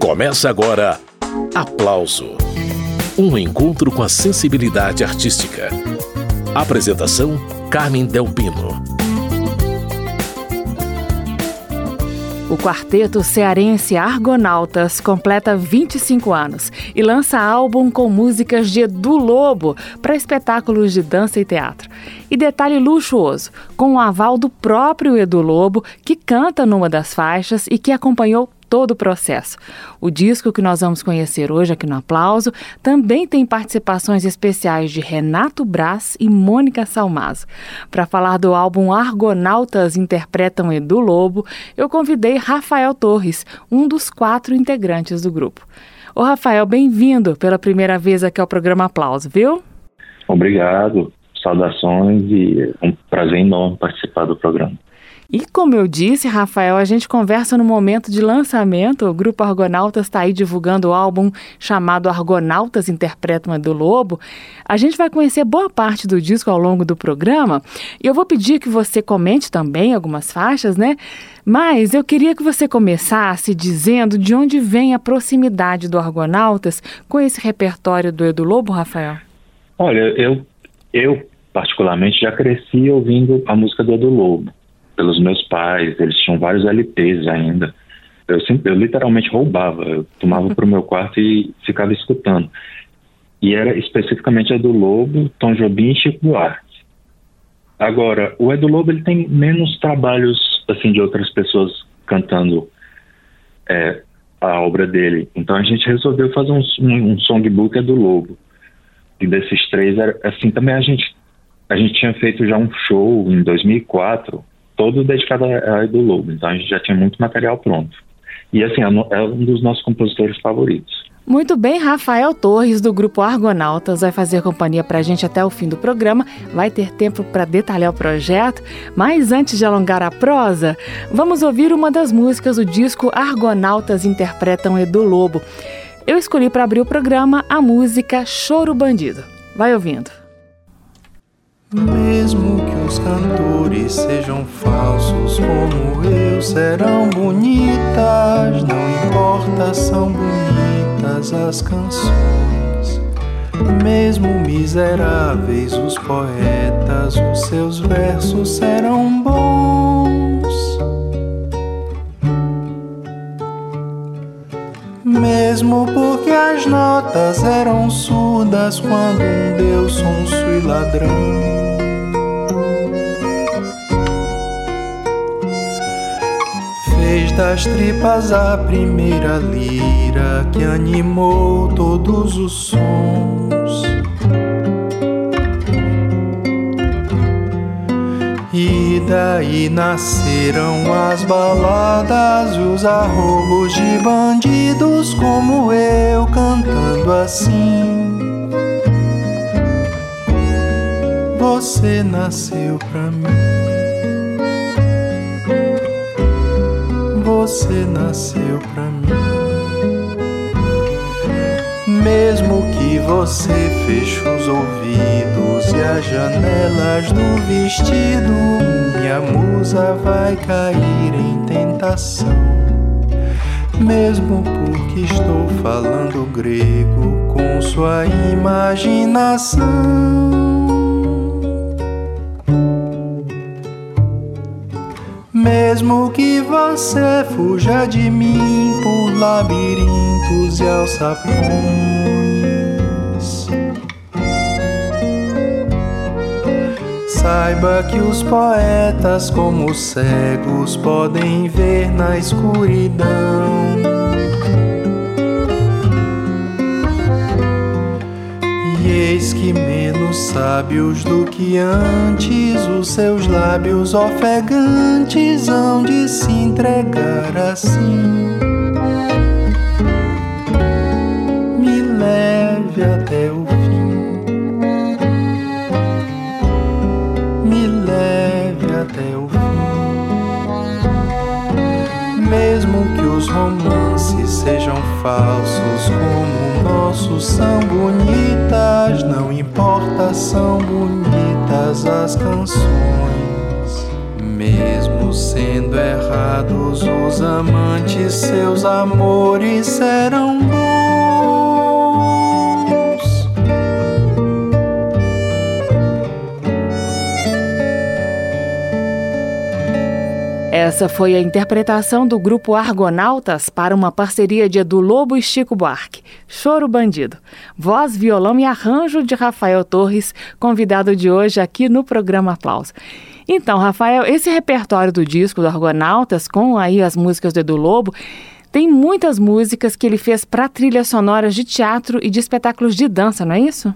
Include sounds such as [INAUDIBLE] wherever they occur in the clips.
Começa agora Aplauso um encontro com a sensibilidade artística. Apresentação: Carmen Delpino. O quarteto cearense Argonautas completa 25 anos e lança álbum com músicas de Edu Lobo para espetáculos de dança e teatro. E detalhe luxuoso, com o aval do próprio Edu Lobo, que canta numa das faixas e que acompanhou todo o processo. O disco que nós vamos conhecer hoje aqui no Aplauso também tem participações especiais de Renato Braz e Mônica Salmazo. Para falar do álbum Argonautas Interpretam Edu Lobo, eu convidei Rafael Torres, um dos quatro integrantes do grupo. Ô Rafael, bem-vindo pela primeira vez aqui ao programa Aplauso, viu? Obrigado, saudações e um prazer enorme participar do programa. E como eu disse, Rafael, a gente conversa no momento de lançamento. O Grupo Argonautas está aí divulgando o álbum chamado Argonautas Interpretam do Lobo. A gente vai conhecer boa parte do disco ao longo do programa e eu vou pedir que você comente também algumas faixas, né? Mas eu queria que você começasse dizendo de onde vem a proximidade do Argonautas com esse repertório do Edu Lobo, Rafael. Olha, eu, eu particularmente já cresci ouvindo a música do Edu Lobo pelos meus pais, eles tinham vários LPs ainda. Eu, sempre, eu literalmente roubava, eu tomava para o meu quarto e ficava escutando. E era especificamente a do Lobo, Tom Jobim e Chico Buarque. Agora, o Edu Lobo ele tem menos trabalhos assim de outras pessoas cantando é, a obra dele. Então a gente resolveu fazer um, um, um songbook Edu Lobo. E desses três, era, assim, também a gente a gente tinha feito já um show em 2004 todo dedicado a Edu Lobo, então a gente já tinha muito material pronto. E assim, é, é um dos nossos compositores favoritos. Muito bem, Rafael Torres, do grupo Argonautas, vai fazer companhia para a gente até o fim do programa. Vai ter tempo para detalhar o projeto. Mas antes de alongar a prosa, vamos ouvir uma das músicas do disco Argonautas Interpretam Edu Lobo. Eu escolhi para abrir o programa a música Choro Bandido. Vai ouvindo. Mesmo que os cantores sejam falsos como eu, serão bonitas, não importa, são bonitas as canções. Mesmo miseráveis os poetas, os seus versos serão bons. Mesmo porque as notas eram surdas quando um Deus sonso e ladrão fez das tripas a primeira lira que animou todos os sons. E daí nasceram as baladas e os arrobos de bandidos como eu cantando assim. Você nasceu pra mim. você nasceu pra mim. Mesmo que você feche os ouvidos as janelas do vestido, minha musa vai cair em tentação. Mesmo porque estou falando grego com sua imaginação. Mesmo que você fuja de mim por labirintos e alçapões. Saiba que os poetas, como cegos, podem ver na escuridão. eis que menos sábios do que antes os seus lábios ofegantes hão de se entregar assim. Me leve até o sejam falsos como nossos são bonitas, não importa, são bonitas as canções. mesmo sendo errados os amantes, seus amores serão Essa foi a interpretação do grupo Argonautas para uma parceria de Edu Lobo e Chico Buarque, Choro Bandido. Voz, violão e arranjo de Rafael Torres, convidado de hoje aqui no programa Aplauso. Então, Rafael, esse repertório do disco do Argonautas, com aí as músicas do Edu Lobo, tem muitas músicas que ele fez para trilhas sonoras de teatro e de espetáculos de dança, não é isso?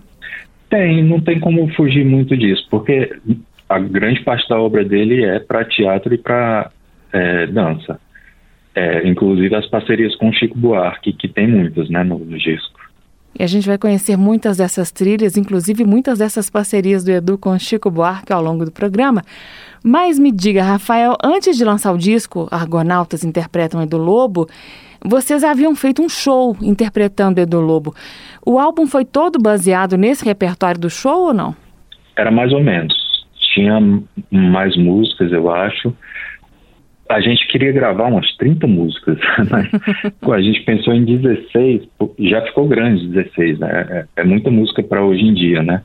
Tem, não tem como fugir muito disso, porque a grande parte da obra dele é para teatro e para é, dança. É, inclusive as parcerias com Chico Buarque, que tem muitas né, no, no disco. E a gente vai conhecer muitas dessas trilhas, inclusive muitas dessas parcerias do Edu com Chico Buarque ao longo do programa. Mas me diga, Rafael, antes de lançar o disco Argonautas Interpretam Edu Lobo, vocês haviam feito um show interpretando Edu Lobo. O álbum foi todo baseado nesse repertório do show ou não? Era mais ou menos. Tinha mais músicas, eu acho a gente queria gravar umas 30 músicas, [LAUGHS] mas a gente pensou em 16, já ficou grande 16, né? É, é muita música para hoje em dia, né?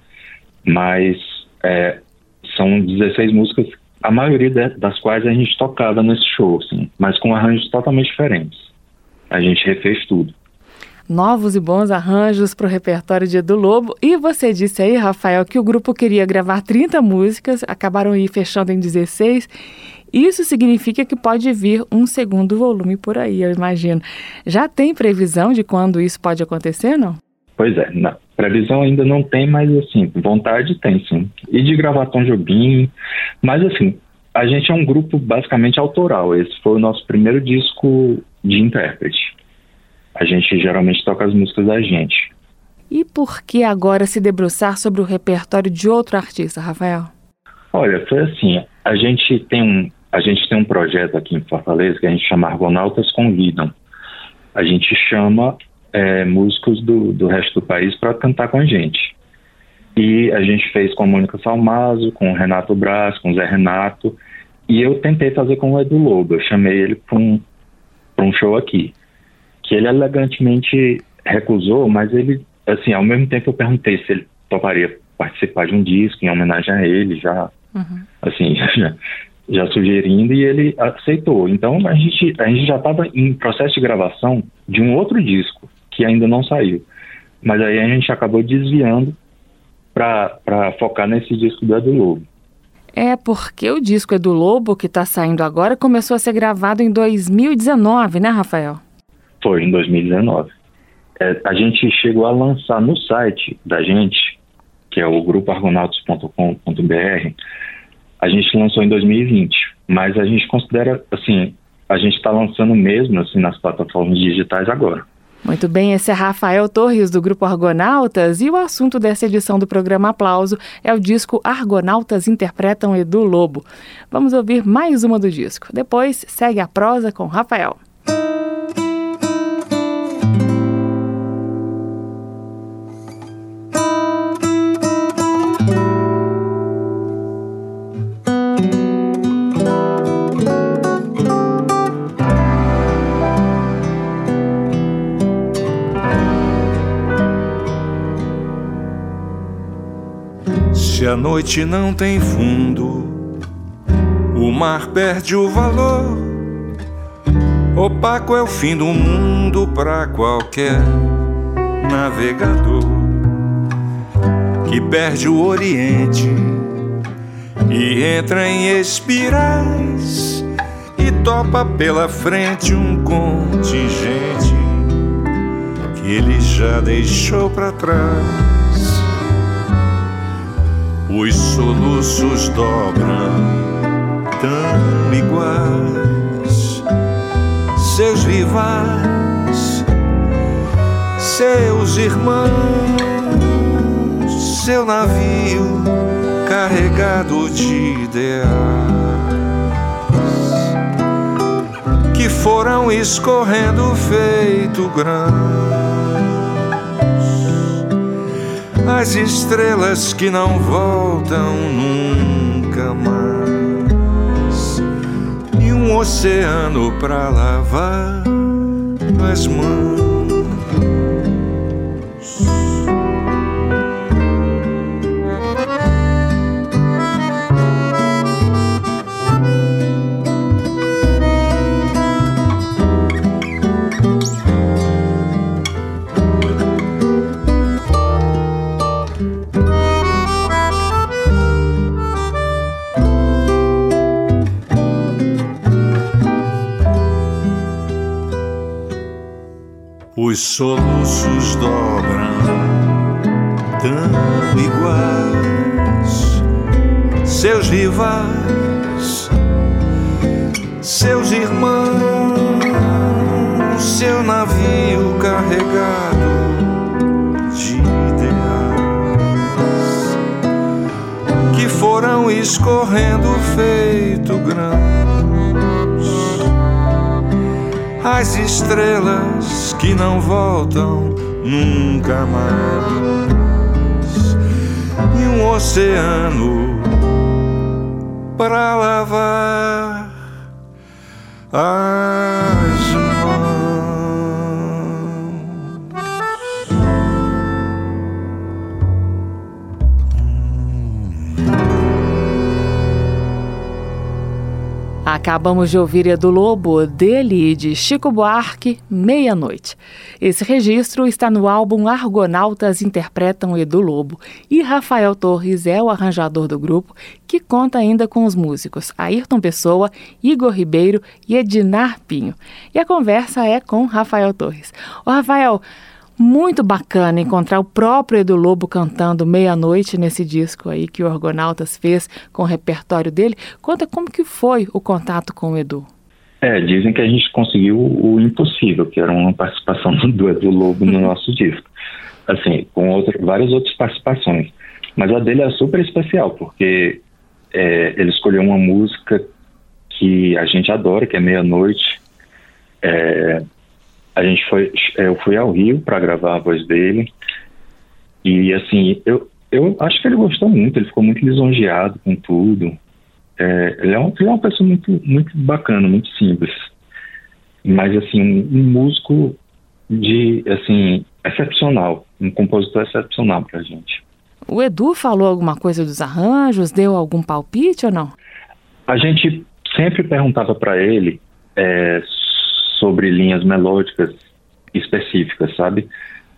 Mas é, são 16 músicas, a maioria das quais a gente tocava nesse show, assim, mas com arranjos totalmente diferentes. A gente refez tudo novos e bons arranjos para o repertório de Edu Lobo. E você disse aí, Rafael, que o grupo queria gravar 30 músicas, acabaram aí fechando em 16. Isso significa que pode vir um segundo volume por aí, eu imagino. Já tem previsão de quando isso pode acontecer, não? Pois é, não. previsão ainda não tem, mas assim, vontade tem sim. E de gravar Tom Jobim, mas assim, a gente é um grupo basicamente autoral. Esse foi o nosso primeiro disco de intérprete. A gente geralmente toca as músicas da gente. E por que agora se debruçar sobre o repertório de outro artista, Rafael? Olha, foi assim, a gente tem um, a gente tem um projeto aqui em Fortaleza que a gente chama Argonautas Convidam. A gente chama é, músicos do, do resto do país para cantar com a gente. E a gente fez com a Mônica Salmazo, com o Renato Braz, com o Zé Renato. E eu tentei fazer com o Edu Lobo. Eu chamei ele para um, um show aqui. Que ele elegantemente recusou, mas ele, assim, ao mesmo tempo eu perguntei se ele toparia participar de um disco em homenagem a ele, já, uhum. assim, [LAUGHS] já, já sugerindo e ele aceitou. Então a gente, a gente já estava em processo de gravação de um outro disco que ainda não saiu. Mas aí a gente acabou desviando para focar nesse disco do Edu Lobo. É porque o disco Edu Lobo, que está saindo agora, começou a ser gravado em 2019, né, Rafael? Foi, em 2019. É, a gente chegou a lançar no site da gente, que é o grupoargonautos.com.br, a gente lançou em 2020, mas a gente considera, assim, a gente está lançando mesmo, assim, nas plataformas digitais agora. Muito bem, esse é Rafael Torres, do Grupo Argonautas, e o assunto dessa edição do programa Aplauso é o disco Argonautas Interpretam Edu Lobo. Vamos ouvir mais uma do disco. Depois, segue a prosa com Rafael. A noite não tem fundo, o mar perde o valor. Opaco é o fim do mundo para qualquer navegador que perde o Oriente e entra em espirais e topa pela frente um contingente que ele já deixou para trás. Os soluços dobram tão iguais, seus rivais, seus irmãos, seu navio carregado de ideais que foram escorrendo feito grão as estrelas que não voltam nunca mais. um oceano pra lavar as mãos. Os soluços dobram tão iguais, seus rivais, seus irmãos, seu navio carregado de ideais que foram escorrendo feito grãos. As estrelas que não voltam nunca mais. E um oceano para lavar as Acabamos de ouvir Edu Lobo, dele e de Chico Buarque, Meia-Noite. Esse registro está no álbum Argonautas Interpretam Edu Lobo e Rafael Torres é o arranjador do grupo, que conta ainda com os músicos Ayrton Pessoa, Igor Ribeiro e Edinar Pinho. E a conversa é com Rafael Torres. Ô Rafael, muito bacana encontrar o próprio Edu Lobo cantando meia-noite nesse disco aí que o Orgonautas fez com o repertório dele. Conta como que foi o contato com o Edu. É, dizem que a gente conseguiu o impossível, que era uma participação [LAUGHS] do Edu Lobo no [LAUGHS] nosso disco. Assim, com outro, várias outras participações. Mas a dele é super especial, porque é, ele escolheu uma música que a gente adora, que é Meia-Noite. É, a gente foi, eu fui ao Rio para gravar a voz dele e assim eu, eu acho que ele gostou muito, ele ficou muito lisonjeado com tudo. É, ele, é um, ele é uma pessoa muito muito bacana, muito simples, mas assim um, um músico de assim excepcional, um compositor excepcional para a gente. O Edu falou alguma coisa dos arranjos, deu algum palpite ou não? A gente sempre perguntava para ele é, sobre linhas melódicas específicas, sabe?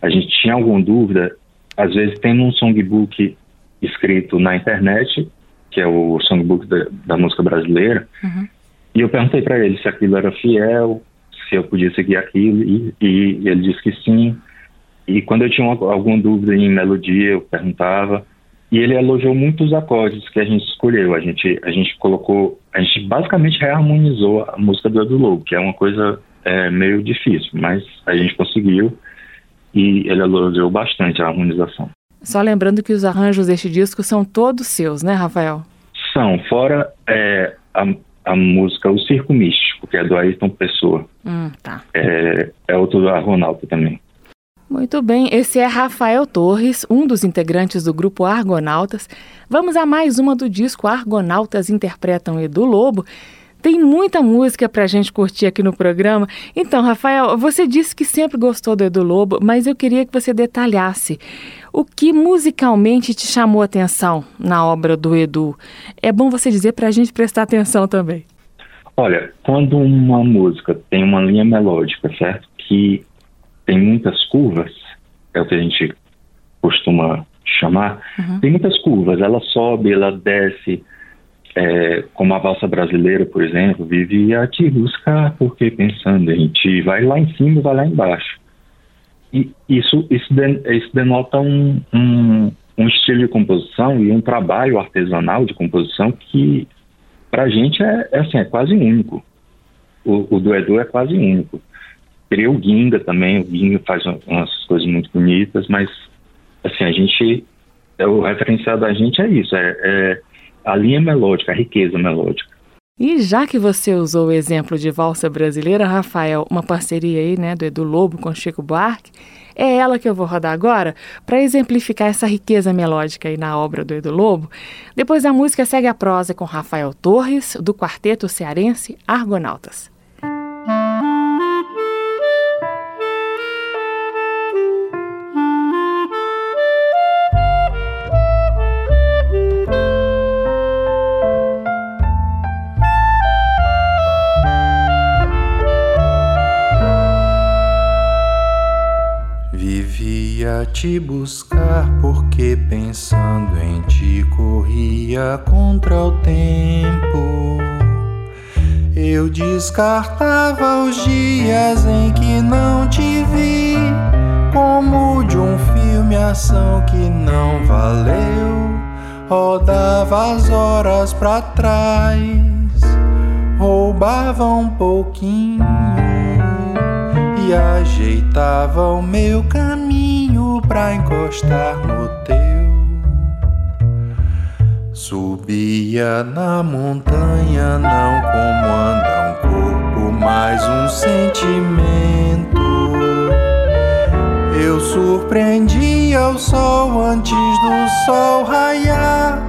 A gente tinha alguma dúvida, às vezes tem um songbook escrito na internet, que é o songbook da, da música brasileira, uhum. e eu perguntei para ele se aquilo era fiel, se eu podia seguir aquilo, e, e ele disse que sim. E quando eu tinha uma, alguma dúvida em melodia, eu perguntava. E ele elogiou muito os acordes que a gente escolheu. A gente, a gente colocou, a gente basicamente reharmonizou a música do Edu Lobo, que é uma coisa é meio difícil, mas a gente conseguiu e ele elogiou bastante a harmonização. Só lembrando que os arranjos deste disco são todos seus, né, Rafael? São, fora é, a, a música O Circo Místico, que é do Ayrton Pessoa. Hum, tá. É, é outro do Argonauta também. Muito bem, esse é Rafael Torres, um dos integrantes do grupo Argonautas. Vamos a mais uma do disco Argonautas Interpretam Edu Lobo. Tem muita música para a gente curtir aqui no programa. Então, Rafael, você disse que sempre gostou do Edu Lobo, mas eu queria que você detalhasse o que musicalmente te chamou atenção na obra do Edu. É bom você dizer para a gente prestar atenção também. Olha, quando uma música tem uma linha melódica, certo? Que tem muitas curvas, é o que a gente costuma chamar, uhum. tem muitas curvas. Ela sobe, ela desce é, como a valsa brasileira, por exemplo, vive a te buscar, porque pensando em ti, vai lá em cima, vai lá embaixo. E isso, isso, isso denota um, um, um, estilo de composição e um trabalho artesanal de composição que, para a gente, é, é, assim, é quase único. O, o do Edu é quase único. Teria o Ginga também, o Ginga faz umas coisas muito bonitas, mas, assim, a gente, é, o referencial da gente é isso, é, é a linha melódica, a riqueza melódica. E já que você usou o exemplo de valsa brasileira, Rafael, uma parceria aí, né, do Edu Lobo com Chico Buarque, É ela que eu vou rodar agora para exemplificar essa riqueza melódica aí na obra do Edu Lobo. Depois a música segue a prosa com Rafael Torres, do quarteto cearense Argonautas. Te buscar, porque pensando em ti corria contra o tempo. Eu descartava os dias em que não te vi, como de um filme ação que não valeu. Rodava as horas para trás, roubava um pouquinho e ajeitava o meu caminho encostar no teu. Subia na montanha, não como anda um corpo, mas um sentimento. Eu surpreendia o sol antes do sol raiar,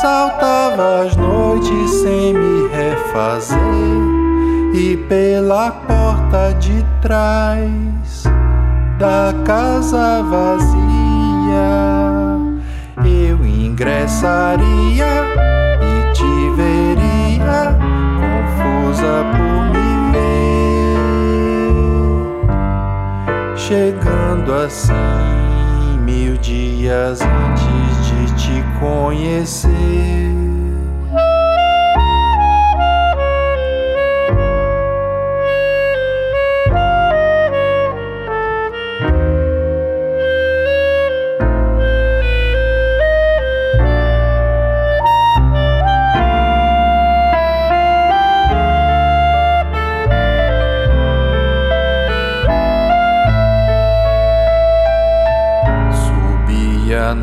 saltava as noites sem me refazer e pela porta de trás da casa vazia. Eu ingressaria e te veria confusa por me ver. Chegando assim mil dias antes de te conhecer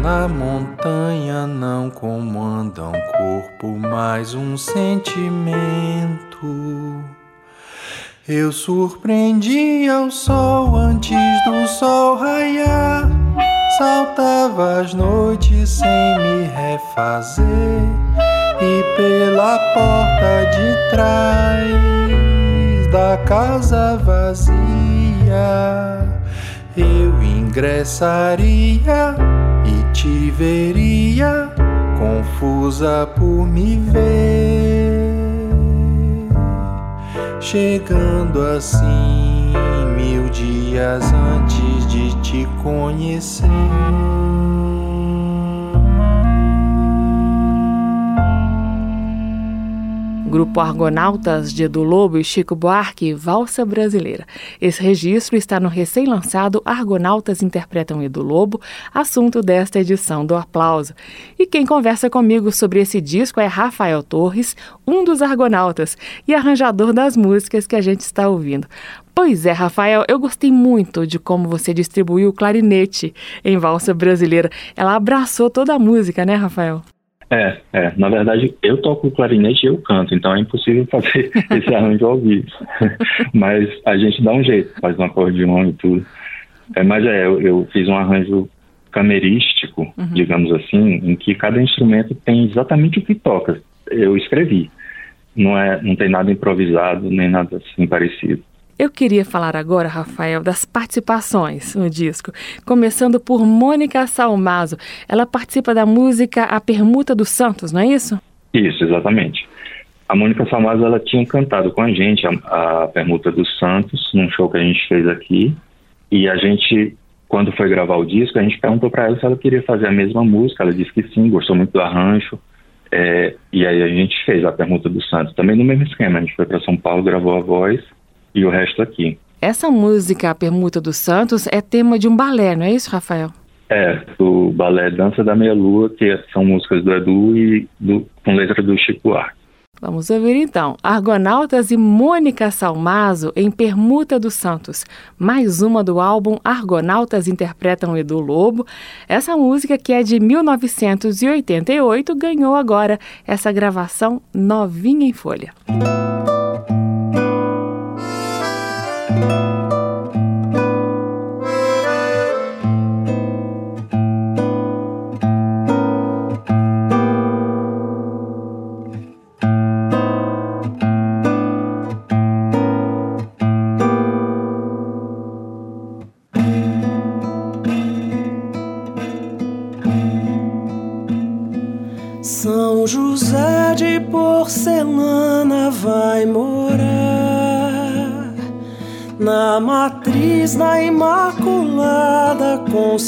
na montanha não comanda um corpo, mas um sentimento. Eu surpreendia o sol antes do sol raiar, saltava as noites sem me refazer, e pela porta de trás da casa vazia eu ingressaria te veria confusa por me ver, chegando assim mil dias antes de te conhecer. Grupo Argonautas de Edu Lobo e Chico Buarque, Valsa Brasileira. Esse registro está no recém-lançado Argonautas Interpretam Edu Lobo, assunto desta edição do Aplauso. E quem conversa comigo sobre esse disco é Rafael Torres, um dos Argonautas e arranjador das músicas que a gente está ouvindo. Pois é, Rafael, eu gostei muito de como você distribuiu o clarinete em Valsa Brasileira. Ela abraçou toda a música, né, Rafael? É, é. Na verdade, eu toco clarinete e eu canto, então é impossível [LAUGHS] fazer esse arranjo ao vivo. [LAUGHS] mas a gente dá um jeito, faz um acordeão e tudo. É, mas é, eu, eu fiz um arranjo camerístico, uhum. digamos assim, em que cada instrumento tem exatamente o que toca. Eu escrevi. Não, é, não tem nada improvisado, nem nada assim parecido. Eu queria falar agora, Rafael, das participações no disco, começando por Mônica Salmazo. Ela participa da música A Permuta dos Santos, não é isso? Isso, exatamente. A Mônica Salmazo ela tinha cantado com a gente a, a Permuta dos Santos num show que a gente fez aqui e a gente quando foi gravar o disco, a gente perguntou para ela se ela queria fazer a mesma música. Ela disse que sim, gostou muito do arranjo. É, e aí a gente fez a Permuta dos Santos, também no mesmo esquema. A gente foi para São Paulo, gravou a voz e o resto aqui. Essa música, A Permuta dos Santos, é tema de um balé, não é isso, Rafael? É, do balé Dança da Meia Lua, que são músicas do Edu e do, com letra do Chico Arque. Vamos ouvir então Argonautas e Mônica Salmazo em Permuta dos Santos, mais uma do álbum Argonautas Interpretam Edu Lobo. Essa música, que é de 1988, ganhou agora essa gravação novinha em folha.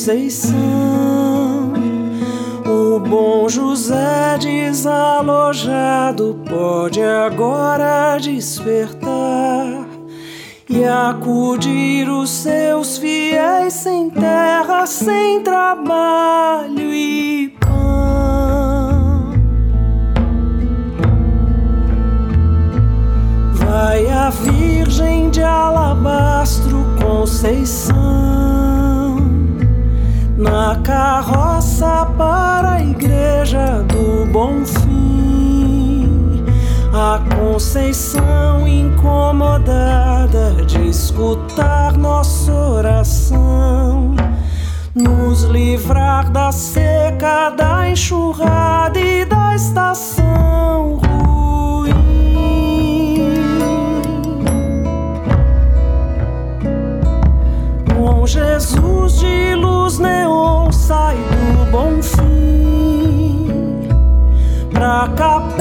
Conceição. O bom José desalojado pode agora despertar e acudir os seus fiéis sem terra, sem trabalho e pão. Vai a Virgem de Alabastro Conceição na carroça para a igreja do Bom Fim. A Conceição incomodada de escutar nossa oração, nos livrar da seca, da enxurrada e da estação ruim. Com Jesus pra capela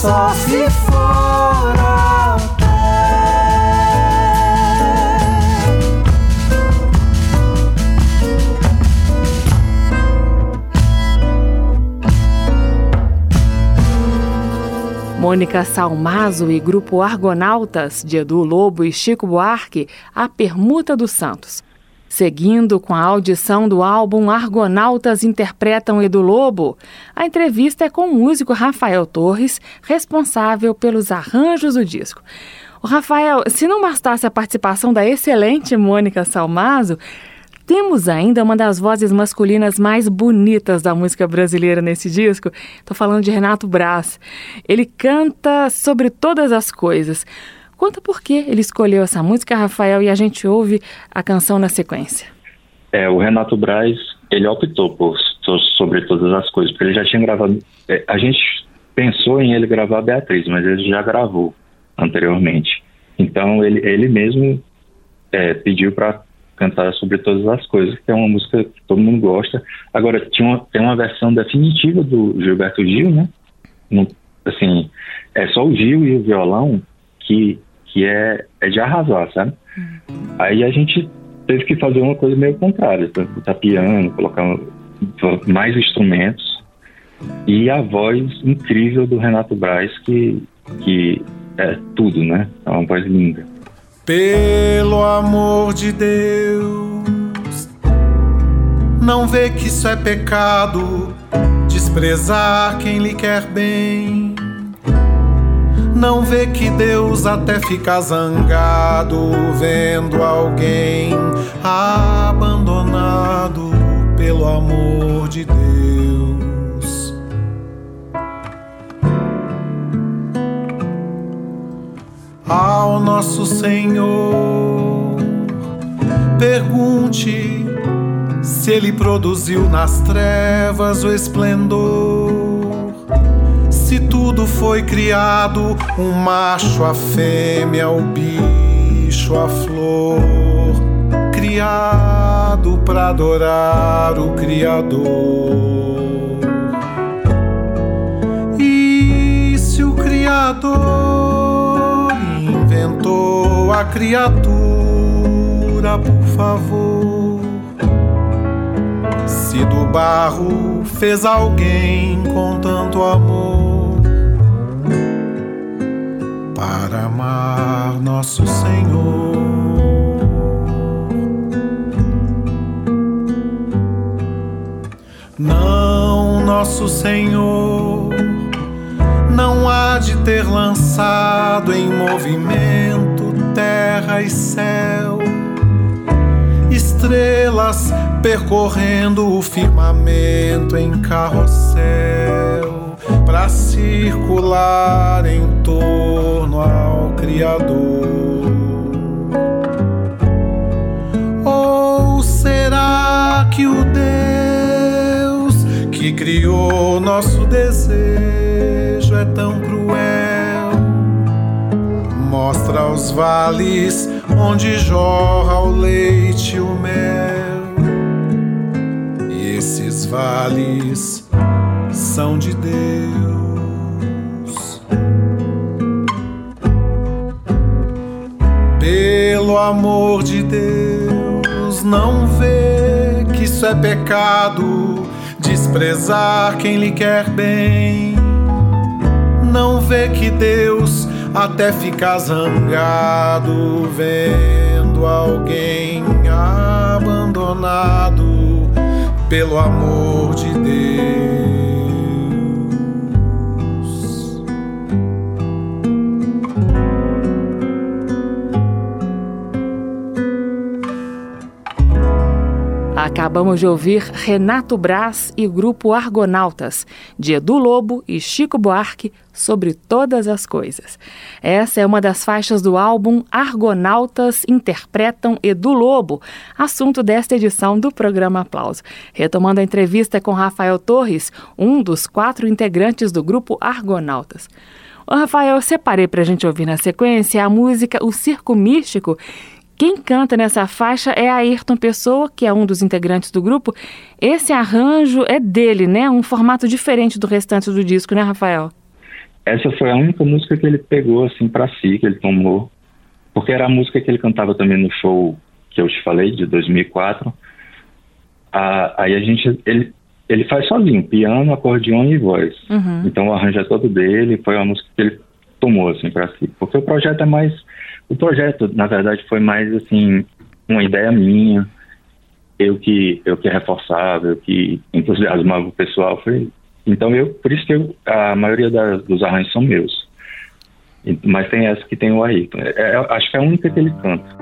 só se for a. Mônica Salmazo e Grupo Argonautas, de Edu Lobo e Chico Buarque, A Permuta dos Santos. Seguindo com a audição do álbum Argonautas Interpretam Edu Lobo, a entrevista é com o músico Rafael Torres, responsável pelos arranjos do disco. O Rafael, se não bastasse a participação da excelente Mônica Salmazo, temos ainda uma das vozes masculinas mais bonitas da música brasileira nesse disco. Estou falando de Renato Braz. Ele canta sobre todas as coisas. Conta por que ele escolheu essa música, Rafael, e a gente ouve a canção na sequência. É, o Renato Braz, ele optou por so- sobre todas as coisas, porque ele já tinha gravado. é, a gente pensou em ele gravar Beatriz, mas ele já gravou anteriormente. Então ele, ele mesmo é, pediu para cantar sobre todas as coisas, que é uma música que todo mundo gosta. Agora tinha uma, tem uma versão definitiva do Gilberto Gil, né? No- assim, é só o Gil e o violão que que é, é de arrasar, sabe? Aí a gente teve que fazer uma coisa meio contrária, botar piano, colocar mais instrumentos e a voz incrível do Renato Braz, que, que é tudo, né? É uma voz linda. Pelo amor de Deus, não vê que isso é pecado, desprezar quem lhe quer bem. Não vê que Deus até fica zangado vendo alguém abandonado pelo amor de Deus. Ao nosso Senhor, pergunte se Ele produziu nas trevas o esplendor. Se tudo foi criado, um macho, a fêmea, o bicho a flor, criado para adorar o Criador. E se o Criador inventou a criatura, por favor, se do barro fez alguém com tanto amor para amar nosso Senhor. Não, nosso Senhor, não há de ter lançado em movimento terra e céu, estrelas percorrendo o firmamento em carrossel para circular em torno ao Criador? Ou será que o Deus que criou nosso desejo é tão cruel? Mostra os vales onde jorra o leite e o mel. E esses vales de Deus. Pelo amor de Deus, não vê que isso é pecado, desprezar quem lhe quer bem. Não vê que Deus até fica zangado vendo alguém abandonado pelo amor de Deus. Acabamos de ouvir Renato Braz e grupo Argonautas, de Edu Lobo e Chico Buarque, sobre todas as coisas. Essa é uma das faixas do álbum Argonautas Interpretam Edu Lobo, assunto desta edição do programa Aplauso. Retomando a entrevista com Rafael Torres, um dos quatro integrantes do grupo Argonautas. Ô, Rafael, eu separei para a gente ouvir na sequência a música O Circo Místico, quem canta nessa faixa é Ayrton Pessoa, que é um dos integrantes do grupo. Esse arranjo é dele, né? Um formato diferente do restante do disco, né, Rafael? Essa foi a única música que ele pegou assim para si, que ele tomou, porque era a música que ele cantava também no show que eu te falei de 2004. Ah, aí a gente ele ele faz sozinho, piano, acordeão e voz. Uhum. Então o arranjo é todo dele, foi uma música que ele tomou assim para si, porque o projeto é mais o projeto, na verdade, foi mais assim uma ideia minha, eu que eu que reforçava, eu que entusiasmava o pessoal, foi então eu por isso que eu, a maioria das, dos arranjos são meus. Mas tem essa que tem o Ayrton. É, é, acho que é a única que ele canta.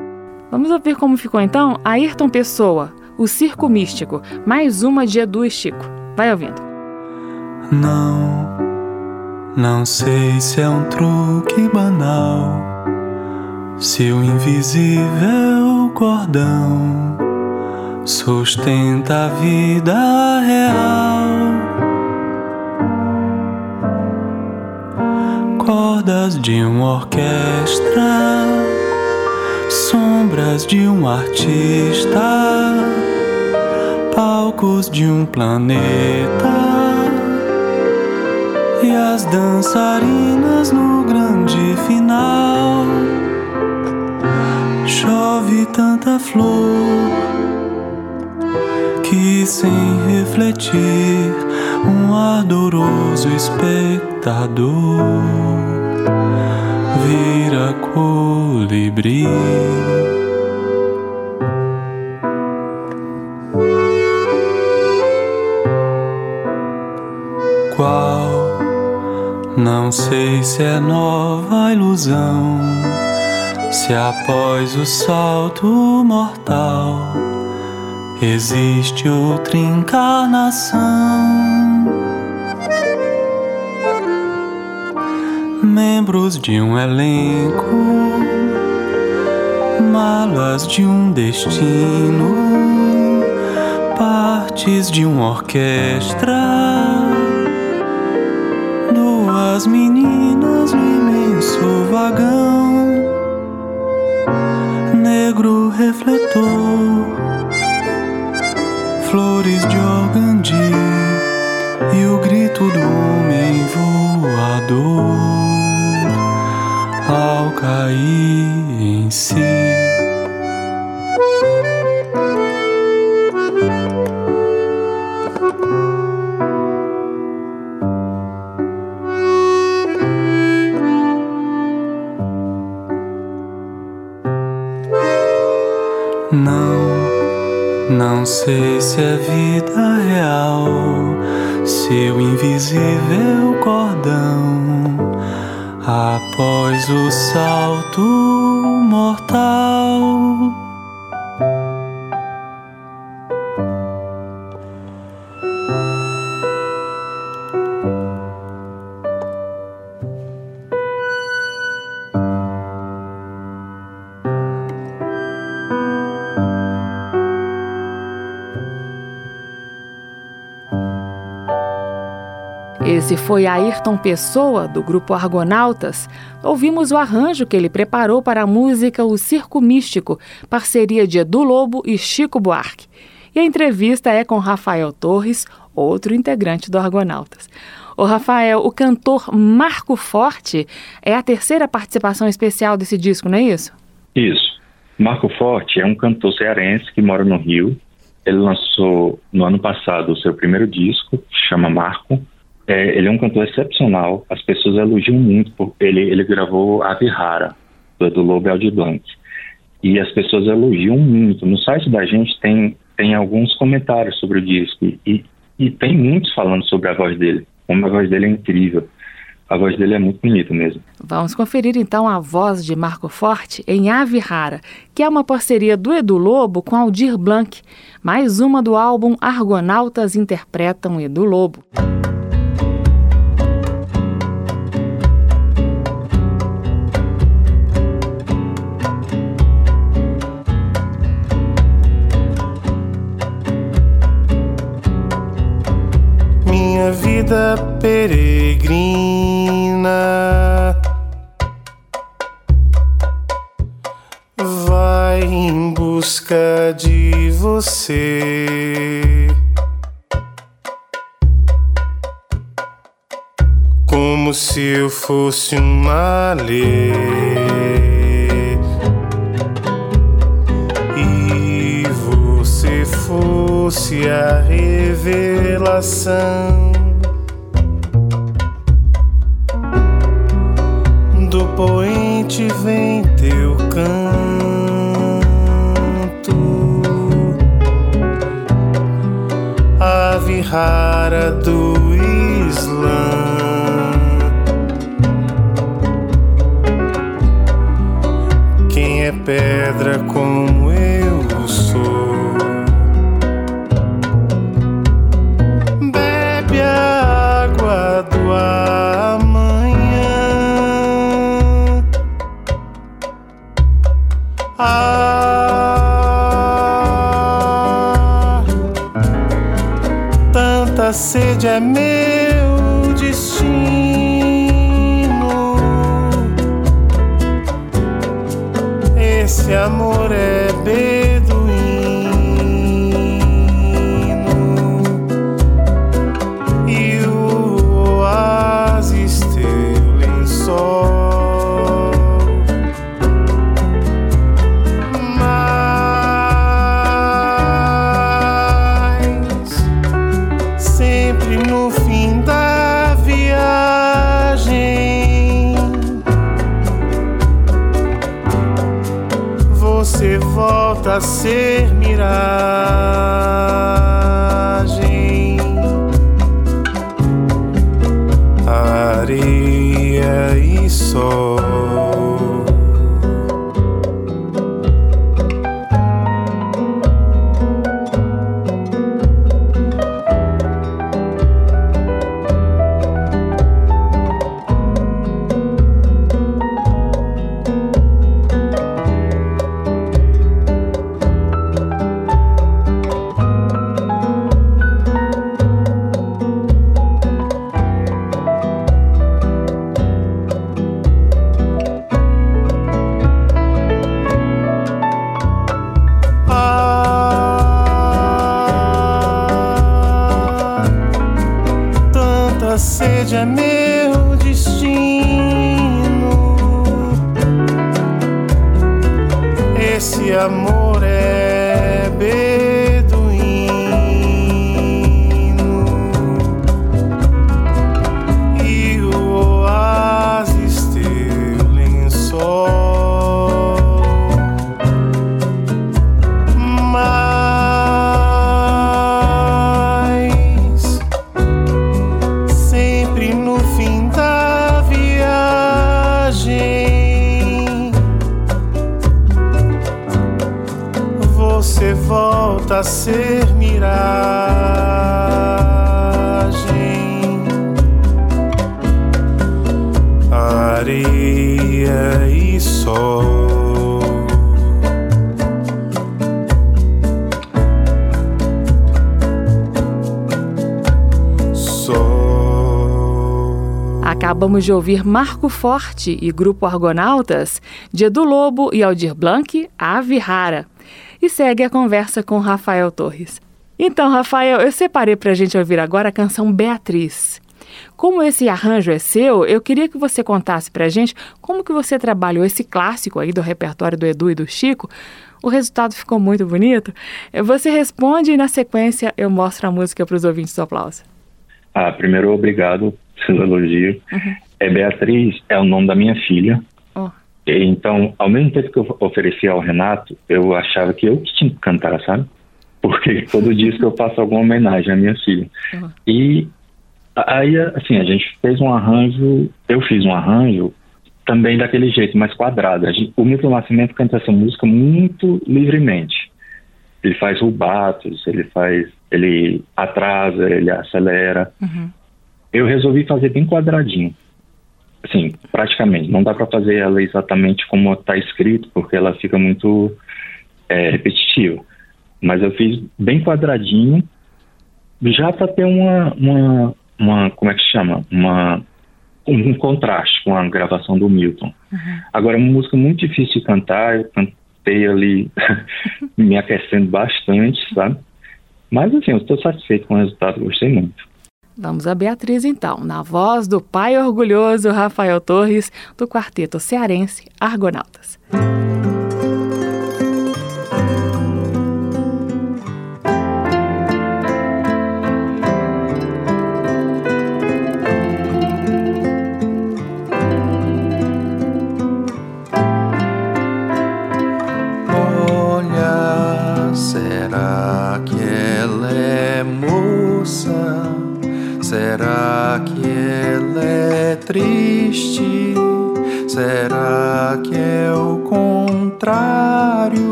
Vamos ouvir como ficou então Ayrton Pessoa, o Circo Místico, mais uma de Edu e Chico. Vai ouvindo. Não, não sei se é um truque banal se o invisível cordão sustenta a vida real, cordas de uma orquestra, sombras de um artista, palcos de um planeta e as dançarinas no grande final chove tanta flor que sem refletir um ardoroso espectador vira colibri. Qual? Não sei se é nova ilusão se após o salto mortal existe outra encarnação, membros de um elenco, malas de um destino, partes de uma orquestra, duas meninas no imenso vagão negro refletor, flores de organdi e o grito do homem voador ao cair em si. Sei se é vida real, seu invisível cordão após o salto mortal. Foi Ayrton Pessoa, do grupo Argonautas. Ouvimos o arranjo que ele preparou para a música O Circo Místico, parceria de Edu Lobo e Chico Buarque. E a entrevista é com Rafael Torres, outro integrante do Argonautas. O Rafael, o cantor Marco Forte é a terceira participação especial desse disco, não é isso? Isso. Marco Forte é um cantor cearense que mora no Rio. Ele lançou no ano passado o seu primeiro disco, chama Marco, é, ele é um cantor excepcional, as pessoas elogiam muito, porque ele, ele gravou Ave Rara, do, do Lobo Aldi Blanc. E as pessoas elogiam muito. No site da gente tem, tem alguns comentários sobre o disco e, e tem muitos falando sobre a voz dele, como a voz dele é incrível. A voz dele é muito bonita mesmo. Vamos conferir então a voz de Marco Forte em Ave Rara, que é uma parceria do Edu Lobo com Aldir Blanc, mais uma do álbum Argonautas Interpretam Edu Lobo. Vida peregrina vai em busca de você. Como se eu fosse uma lei e você fosse a revelação. Poente vem teu canto, ave rara do Islã. Acabamos de ouvir Marco Forte e Grupo Argonautas, de Edu Lobo e Aldir Blanc, Ave Rara. E segue a conversa com Rafael Torres. Então, Rafael, eu separei para a gente ouvir agora a canção Beatriz. Como esse arranjo é seu, eu queria que você contasse para a gente como que você trabalhou esse clássico aí do repertório do Edu e do Chico. O resultado ficou muito bonito. Você responde e na sequência eu mostro a música para os ouvintes do aplauso. Ah, primeiro, obrigado pelo elogio. É Beatriz, é o nome da minha filha. Oh. E, Então, ao mesmo tempo que eu ofereci ao Renato, eu achava que eu que tinha que cantar, sabe? [LAUGHS] Porque todo disco eu faço alguma homenagem à minha filha. Uhum. E aí, assim, a gente fez um arranjo, eu fiz um arranjo também daquele jeito, mais quadrado. A gente- o Milton Nascimento canta essa música muito livremente. Ele faz rubatos, ele faz, ele atrasa, ele acelera. Eu resolvi fazer bem quadradinho. Assim, praticamente. Não dá para fazer ela exatamente como está escrito, porque ela fica muito é, repetitiva. Mas eu fiz bem quadradinho, já para ter uma, uma, uma, como é que chama? Uma, um, um contraste com a gravação do Milton. Agora, é uma música muito difícil de cantar, eu cantei ali [LAUGHS] me aquecendo bastante, sabe? Mas assim, eu estou satisfeito com o resultado, gostei muito. Vamos a Beatriz então, na voz do pai orgulhoso Rafael Torres, do quarteto cearense Argonautas. Olha,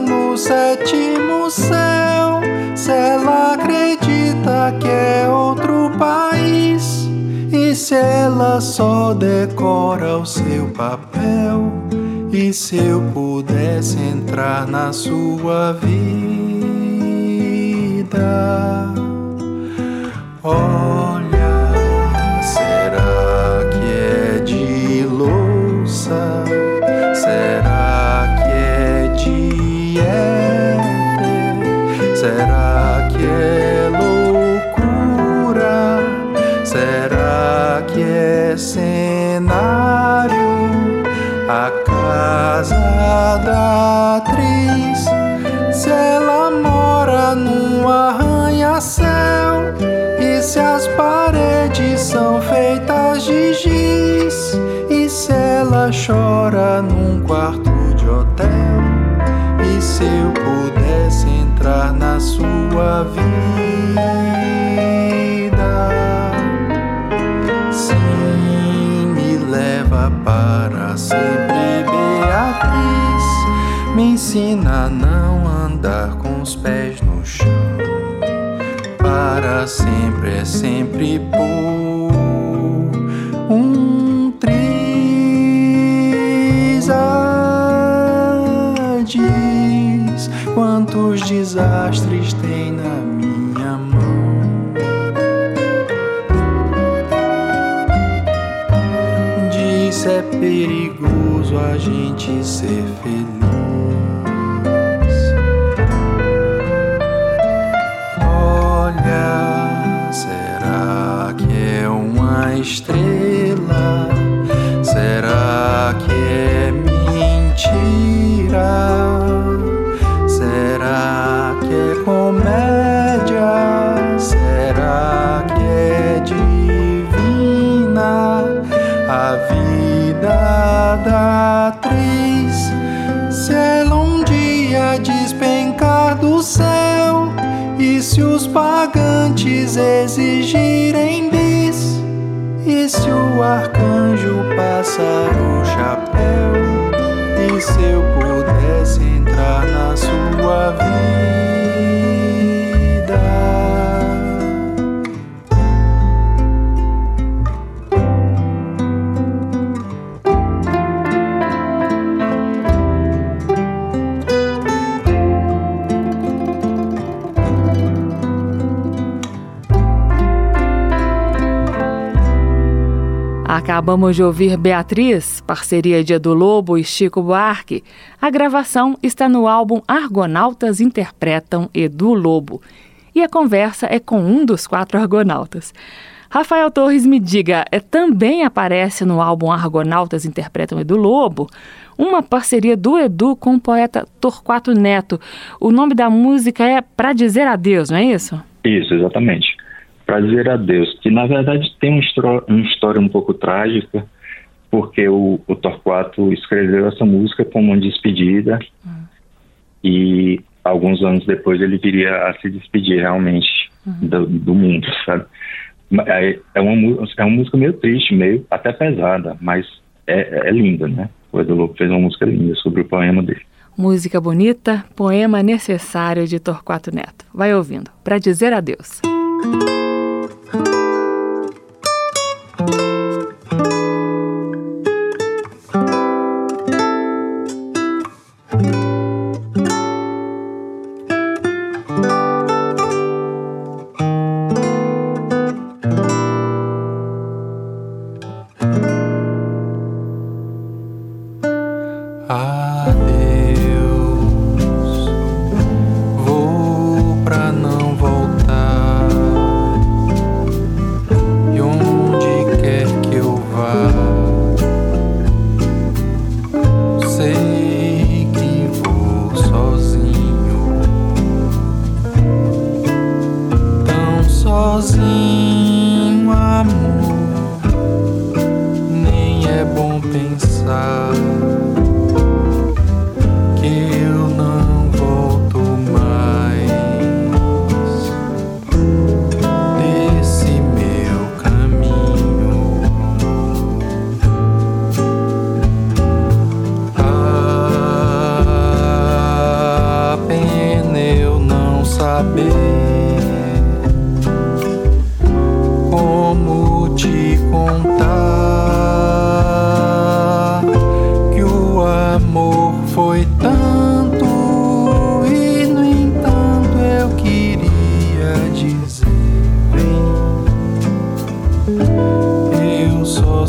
no sétimo céu, se ela acredita que é outro país, e se ela só decora o seu papel, e se eu pudesse entrar na sua vida. Olha, casa da atriz, se ela mora num arranha-céu e se as paredes são feitas de giz e se ela chora num quarto de hotel e se eu pudesse entrar na sua vida ensina a não andar com os pés no chão. Para sempre é sempre por um triz. Diz quantos desastres tem na minha mão. Diz é perigoso a gente ser feliz. Exigirem bis, e se o arcanjo passar Acabamos de ouvir Beatriz, parceria de Edu Lobo e Chico Buarque. A gravação está no álbum Argonautas Interpretam Edu Lobo. E a conversa é com um dos quatro argonautas. Rafael Torres me diga, é, também aparece no álbum Argonautas Interpretam Edu Lobo uma parceria do Edu com o poeta Torquato Neto. O nome da música é Pra Dizer Adeus, não é isso? Isso, exatamente para dizer adeus, que na verdade tem uma, uma história um pouco trágica, porque o, o, Torquato escreveu essa música como uma despedida uhum. e alguns anos depois ele viria a se despedir realmente uhum. do, do, mundo, sabe? É, é, uma, é uma música meio triste, meio até pesada, mas é, é linda, né? O Edu Lobo fez uma música linda sobre o poema dele. Música bonita, poema necessário de Torquato Neto. Vai ouvindo, para dizer adeus. foi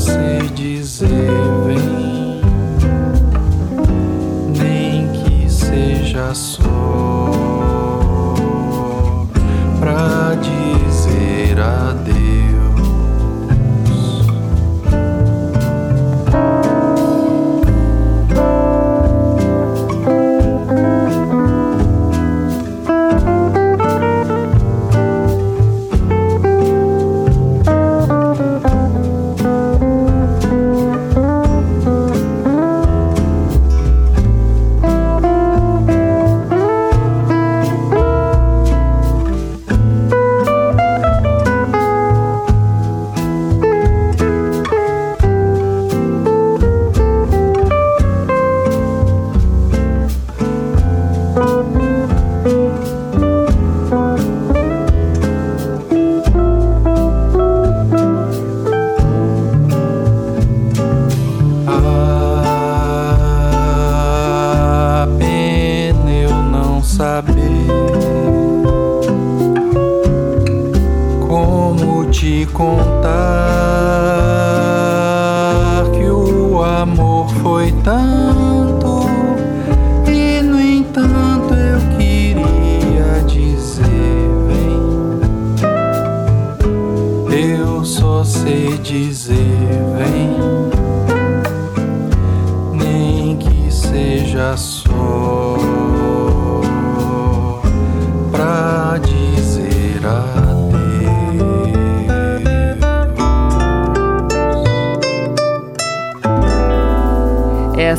Você dizer bem, nem que seja só.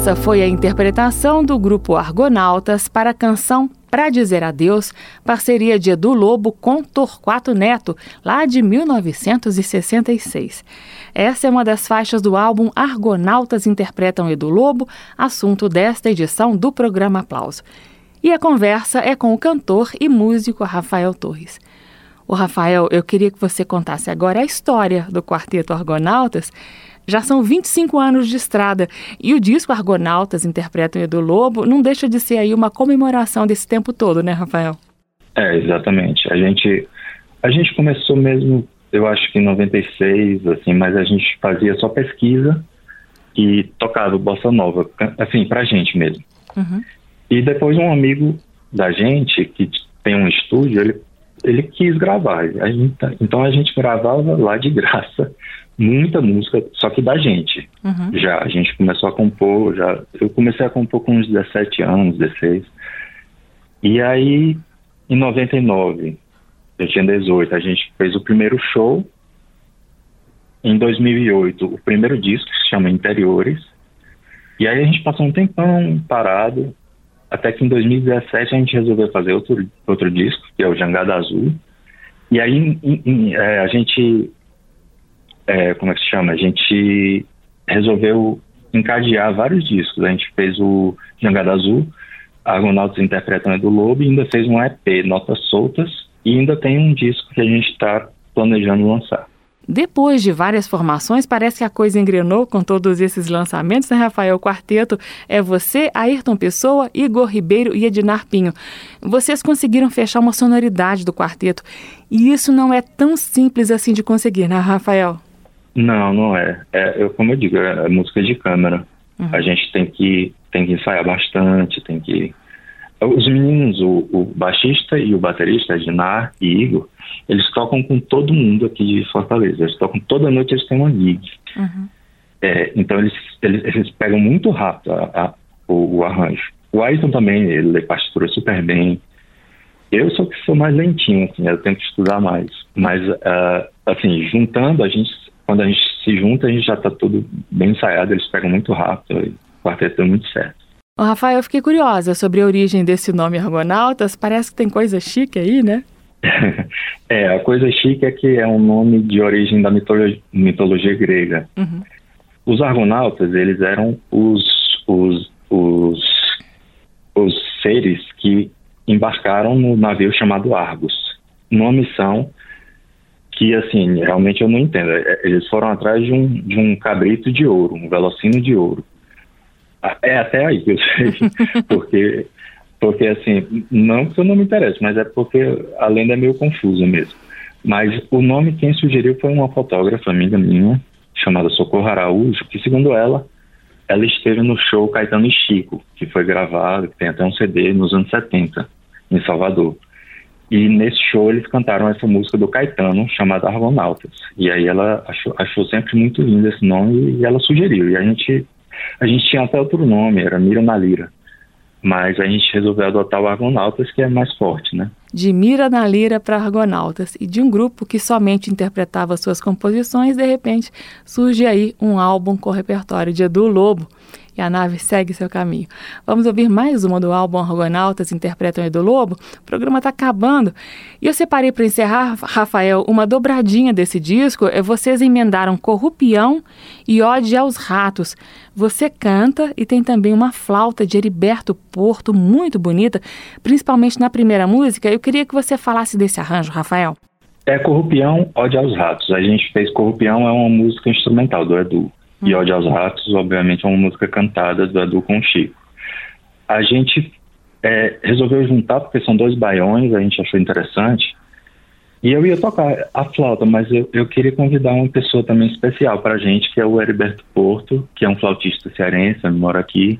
Essa foi a interpretação do grupo Argonautas para a canção Pra Dizer Adeus, parceria de Edu Lobo com Torquato Neto, lá de 1966. Essa é uma das faixas do álbum Argonautas Interpretam Edu Lobo, assunto desta edição do programa Aplauso. E a conversa é com o cantor e músico Rafael Torres. O Rafael, eu queria que você contasse agora a história do Quarteto Argonautas já são 25 anos de estrada e o disco Argonautas interpretam Edu Lobo não deixa de ser aí uma comemoração desse tempo todo, né, Rafael? É, exatamente. A gente a gente começou mesmo, eu acho que em 96, assim, mas a gente fazia só pesquisa e tocava bossa nova, assim, pra gente mesmo. Uhum. E depois um amigo da gente que tem um estúdio, ele ele quis gravar. A gente, então a gente gravava lá de graça muita música, só que da gente. Uhum. Já, a gente começou a compor, já, eu comecei a compor com uns 17 anos, 16. E aí, em 99, eu tinha 18, a gente fez o primeiro show. Em 2008, o primeiro disco, que se chama Interiores. E aí a gente passou um tempão parado, até que em 2017 a gente resolveu fazer outro, outro disco, que é o Jangada Azul. E aí em, em, é, a gente é, como é que se chama? A gente resolveu encadear vários discos. A gente fez o Jangada Azul, Argonautas Interpretando do Lobo, e ainda fez um EP, Notas Soltas, e ainda tem um disco que a gente está planejando lançar. Depois de várias formações, parece que a coisa engrenou com todos esses lançamentos, né, Rafael? Quarteto é você, Ayrton Pessoa, Igor Ribeiro e Ednar Pinho. Vocês conseguiram fechar uma sonoridade do quarteto. E isso não é tão simples assim de conseguir, né, Rafael? Não, não é. é eu, como eu digo, é, é música de câmera. Uhum. A gente tem que, tem que ensaiar bastante, tem que. Os meninos, o, o baixista e o baterista, Dinar e Igor, eles tocam com todo mundo aqui de Fortaleza. Eles tocam toda noite, eles têm uma gig. Uhum. É, então eles, eles, eles, pegam muito rápido a, a, o, o, arranjo. O Ayrton também, ele lê partitura super bem. Eu sou que sou mais lentinho, assim, eu tenho que estudar mais. Mas, uh, assim, juntando, a gente quando a gente se junta, a gente já está tudo bem ensaiado, eles pegam muito rápido e o quarteto deu muito certo. Ô, Rafael, eu fiquei curiosa sobre a origem desse nome Argonautas. Parece que tem coisa chique aí, né? [LAUGHS] é, a coisa chique é que é um nome de origem da mitologia, mitologia grega. Uhum. Os Argonautas, eles eram os, os, os, os seres que embarcaram no navio chamado Argos, numa missão que assim realmente eu não entendo. É, eles foram atrás de um de um cabrito de ouro, um velocino de ouro. É até aí que eu sei, [LAUGHS] porque porque assim não que eu não me interesse, mas é porque a lenda é meio confusa mesmo. Mas o nome quem sugeriu foi uma fotógrafa amiga minha chamada Socorro Araújo, que segundo ela ela esteve no show Caetano e Chico, que foi gravado, que tem até um CD nos anos 70 em Salvador. E nesse show eles cantaram essa música do Caetano, chamada Argonautas. E aí ela achou, achou sempre muito lindo esse nome e ela sugeriu. E a gente, a gente tinha até outro nome, era Mira na Lira. Mas a gente resolveu adotar o Argonautas, que é mais forte, né? De Mira na Lira para Argonautas. E de um grupo que somente interpretava suas composições, de repente surge aí um álbum com repertório de Edu Lobo e a nave segue seu caminho. Vamos ouvir mais uma do álbum Argonautas Interpretam Edu Lobo? O programa está acabando. E eu separei para encerrar, Rafael, uma dobradinha desse disco. É vocês emendaram Corrupião e Ode aos Ratos. Você canta e tem também uma flauta de Heriberto Porto, muito bonita, principalmente na primeira música. Eu queria que você falasse desse arranjo, Rafael. É Corrupião, Ode aos Ratos. A gente fez Corrupião, é uma música instrumental do Edu. E Ode aos Ratos, obviamente, é uma música cantada do Edu com o Chico. A gente é, resolveu juntar, porque são dois baiões, a gente achou interessante. E eu ia tocar a flauta, mas eu, eu queria convidar uma pessoa também especial para a gente, que é o Heriberto Porto, que é um flautista cearense, mora aqui.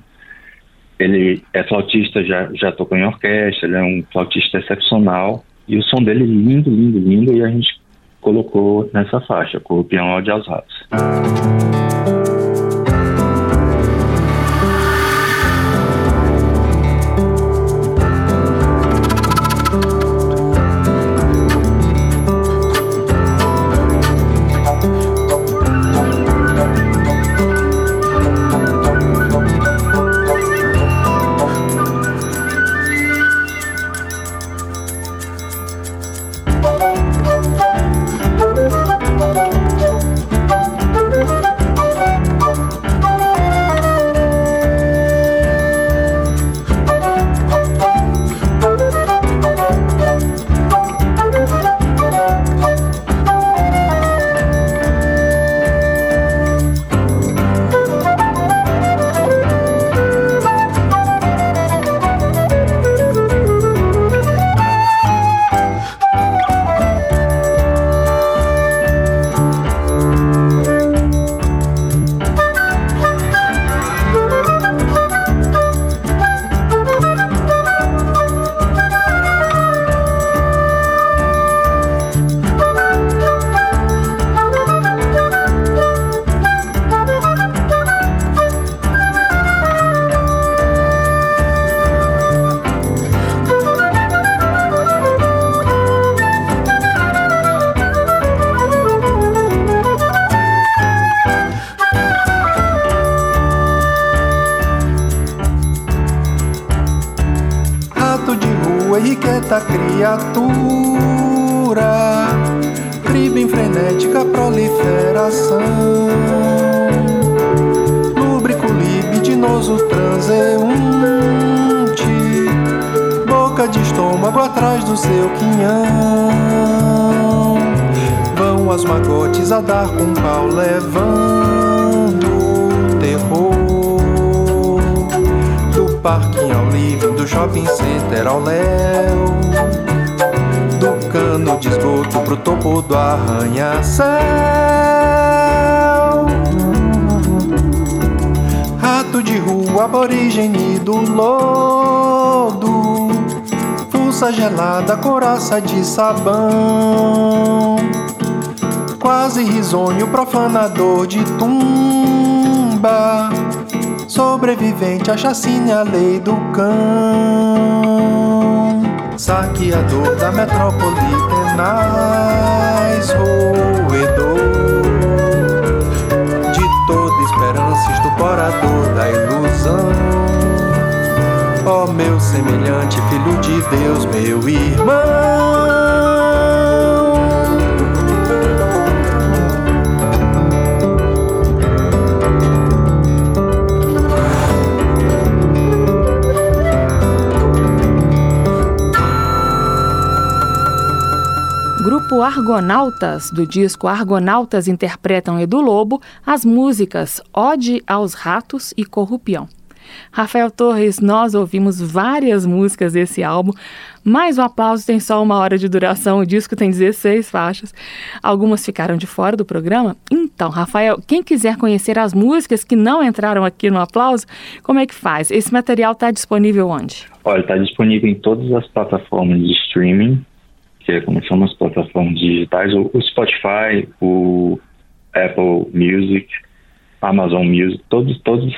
Ele é flautista, já, já tocou em orquestra, ele é um flautista excepcional. E o som dele é lindo, lindo, lindo, e a gente colocou nessa faixa, com o piano de aos ratos. gelada, coraça de sabão. Quase risonho, profanador de tumba. Sobrevivente, a chacina a lei do cão. Saqueador da metrópole tenaz, roedor de toda esperança, estuporador da ilusão ó oh, meu semelhante, filho de Deus, meu irmão. Grupo Argonautas, do disco Argonautas Interpretam Edu Lobo, as músicas Ode aos Ratos e Corrupião. Rafael Torres, nós ouvimos várias músicas desse álbum, mas o aplauso tem só uma hora de duração, o disco tem 16 faixas. Algumas ficaram de fora do programa. Então, Rafael, quem quiser conhecer as músicas que não entraram aqui no aplauso, como é que faz? Esse material está disponível onde? Olha, está disponível em todas as plataformas de streaming, é como são as plataformas digitais, o Spotify, o Apple Music, Amazon Music, todos, todos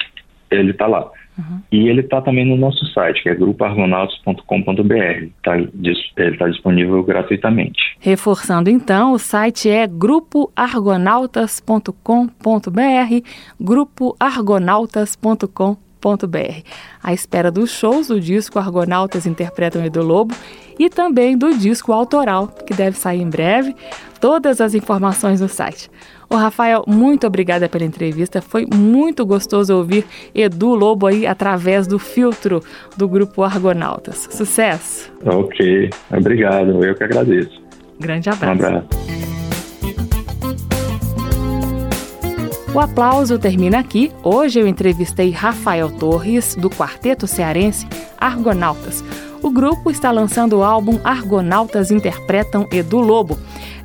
ele está lá. Uhum. E ele está também no nosso site, que é grupoargonautas.com.br. Tá, ele está disponível gratuitamente. Reforçando então, o site é grupoargonautas.com.br, grupoargonautas.com.br. À espera dos shows do disco Argonautas Interpretam Edu Lobo e também do disco autoral, que deve sair em breve. Todas as informações no site. Ô Rafael, muito obrigada pela entrevista. Foi muito gostoso ouvir Edu Lobo aí através do filtro do grupo Argonautas. Sucesso! Ok, obrigado. Eu que agradeço. Grande abraço. Um abraço. O aplauso termina aqui. Hoje eu entrevistei Rafael Torres, do quarteto cearense Argonautas. O grupo está lançando o álbum Argonautas Interpretam Edu Lobo.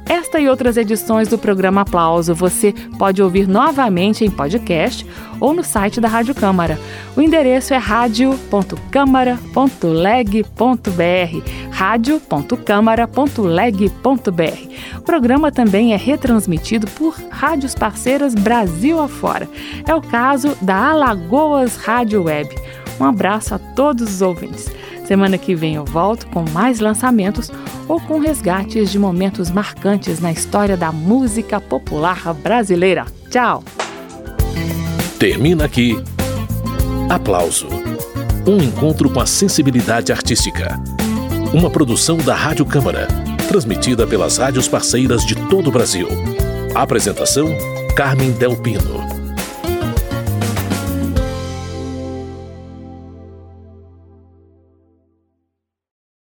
Esta e outras edições do programa Aplauso você pode ouvir novamente em podcast ou no site da Rádio Câmara. O endereço é radio.câmara.leg.br radio.câmara.leg.br. O programa também é retransmitido por rádios parceiras Brasil afora. É o caso da Alagoas Rádio Web. Um abraço a todos os ouvintes. Semana que vem eu volto com mais lançamentos ou com resgates de momentos marcantes na história da música popular brasileira. Tchau! Termina aqui. Aplauso. Um encontro com a sensibilidade artística. Uma produção da Rádio Câmara, transmitida pelas rádios parceiras de todo o Brasil. Apresentação: Carmen Del Pino.